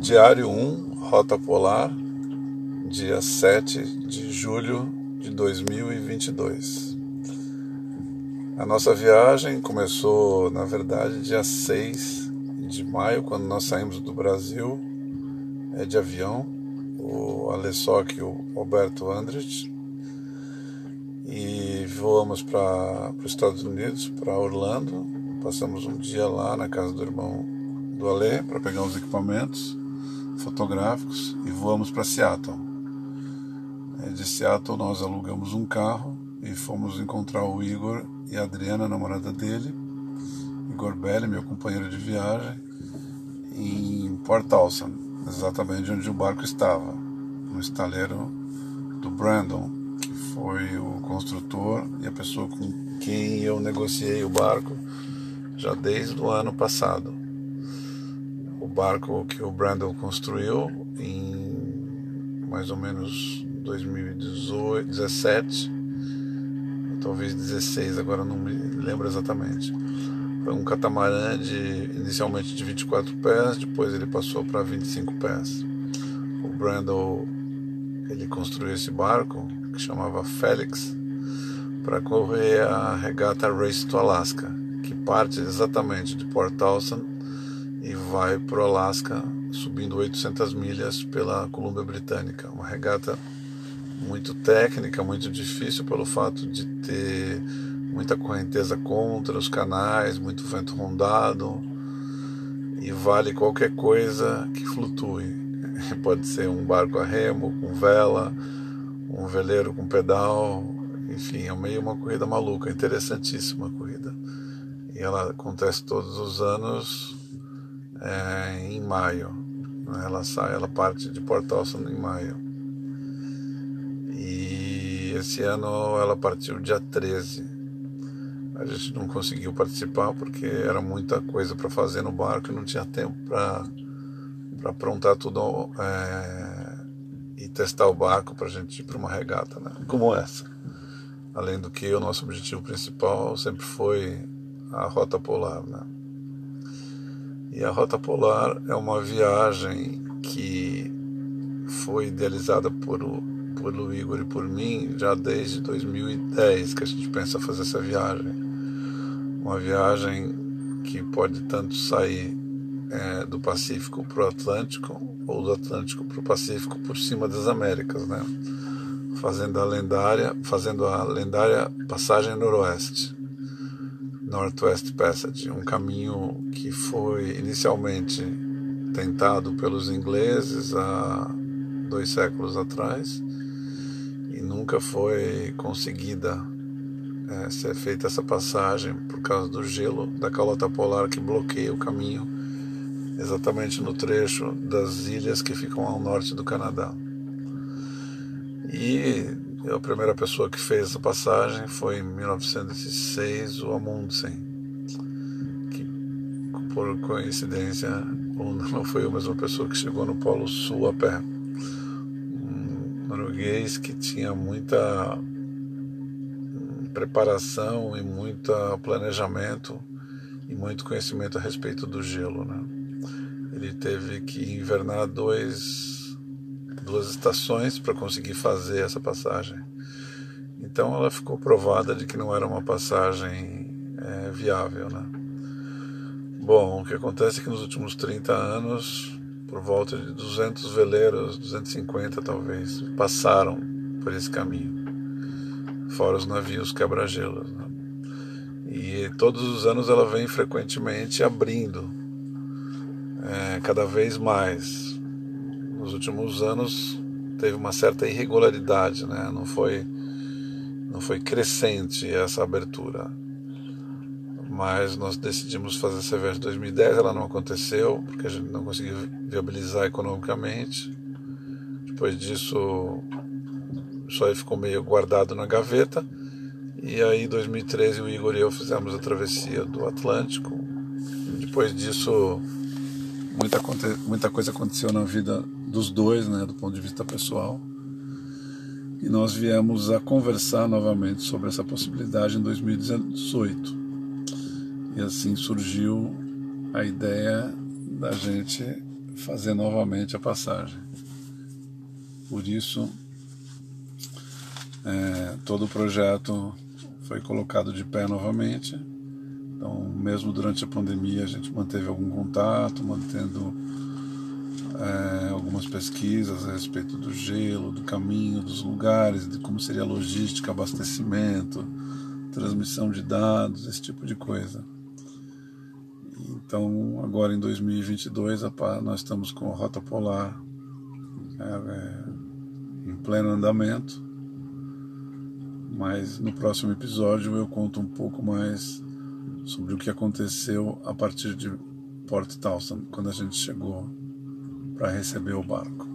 Diário 1, Rota Polar, dia 7 de julho de 2022. A nossa viagem começou, na verdade, dia 6 de maio, quando nós saímos do Brasil é de avião, o Alessoc e o Roberto Andrich, e voamos para os Estados Unidos, para Orlando. Passamos um dia lá na casa do irmão do Ale para pegar os equipamentos fotográficos e voamos para Seattle. É, de Seattle nós alugamos um carro e fomos encontrar o Igor e a Adriana, a namorada dele, Igor Belli, meu companheiro de viagem, em Port Towson, exatamente onde o barco estava, no estaleiro do Brandon, que foi o construtor e a pessoa com quem eu negociei o barco já desde o ano passado barco que o Brandon construiu em mais ou menos 2017, talvez 16, agora não me lembro exatamente. Foi um catamarã de, inicialmente de 24 pés, depois ele passou para 25 pés. O Brandon ele construiu esse barco que chamava Felix para correr a regata Race to Alaska, que parte exatamente de Port Townsend e vai para o Alasca, subindo 800 milhas pela Colômbia Britânica. Uma regata muito técnica, muito difícil pelo fato de ter muita correnteza contra os canais, muito vento rondado e vale qualquer coisa que flutue. Pode ser um barco a remo, com vela, um veleiro com pedal, enfim, é meio uma corrida maluca, interessantíssima a corrida. E ela acontece todos os anos é, em maio. Ela sai, ela parte de Port Towson em maio. E esse ano ela partiu dia 13. A gente não conseguiu participar porque era muita coisa para fazer no barco e não tinha tempo para para aprontar tudo é, e testar o barco para a gente ir para uma regata, né? como essa. Além do que o nosso objetivo principal sempre foi a rota polar, né? E a Rota Polar é uma viagem que foi idealizada por, o, por o Igor e por mim já desde 2010 que a gente pensa fazer essa viagem. Uma viagem que pode tanto sair é, do Pacífico para o Atlântico ou do Atlântico para o Pacífico por cima das Américas, né? Fazendo a lendária, fazendo a lendária passagem noroeste. Northwest Passage, um caminho que foi inicialmente tentado pelos ingleses há dois séculos atrás e nunca foi conseguida é, ser feita essa passagem por causa do gelo da calota polar que bloqueia o caminho exatamente no trecho das ilhas que ficam ao norte do Canadá. E a primeira pessoa que fez essa passagem foi em 1906 o Amundsen, que por coincidência não foi a mesma pessoa que chegou no Polo Sul a pé. Um norueguês que tinha muita preparação e muito planejamento e muito conhecimento a respeito do gelo, né? Ele teve que invernar dois duas estações para conseguir fazer essa passagem. Então ela ficou provada de que não era uma passagem é, viável. Né? Bom, o que acontece é que nos últimos 30 anos, por volta de 200 veleiros, 250 talvez, passaram por esse caminho, fora os navios quebra-gelos. Né? E todos os anos ela vem frequentemente abrindo, é, cada vez mais, nos últimos anos teve uma certa irregularidade, né? Não foi não foi crescente essa abertura. Mas nós decidimos fazer essa viagem em 2010, ela não aconteceu porque a gente não conseguiu viabilizar economicamente. Depois disso, isso aí ficou meio guardado na gaveta. E aí, em 2013, o Igor e eu fizemos a travessia do Atlântico. Depois disso, muita, muita coisa aconteceu na vida dos dois, né, do ponto de vista pessoal. E nós viemos a conversar novamente sobre essa possibilidade em 2018. E assim surgiu a ideia da gente fazer novamente a passagem. Por isso, é, todo o projeto foi colocado de pé novamente. Então, mesmo durante a pandemia, a gente manteve algum contato, mantendo é, algumas pesquisas a respeito do gelo, do caminho, dos lugares, de como seria a logística, abastecimento, transmissão de dados, esse tipo de coisa. Então, agora em 2022, nós estamos com a Rota Polar é, é, em pleno andamento, mas no próximo episódio eu conto um pouco mais sobre o que aconteceu a partir de Port Townsend, quando a gente chegou para receber o barco.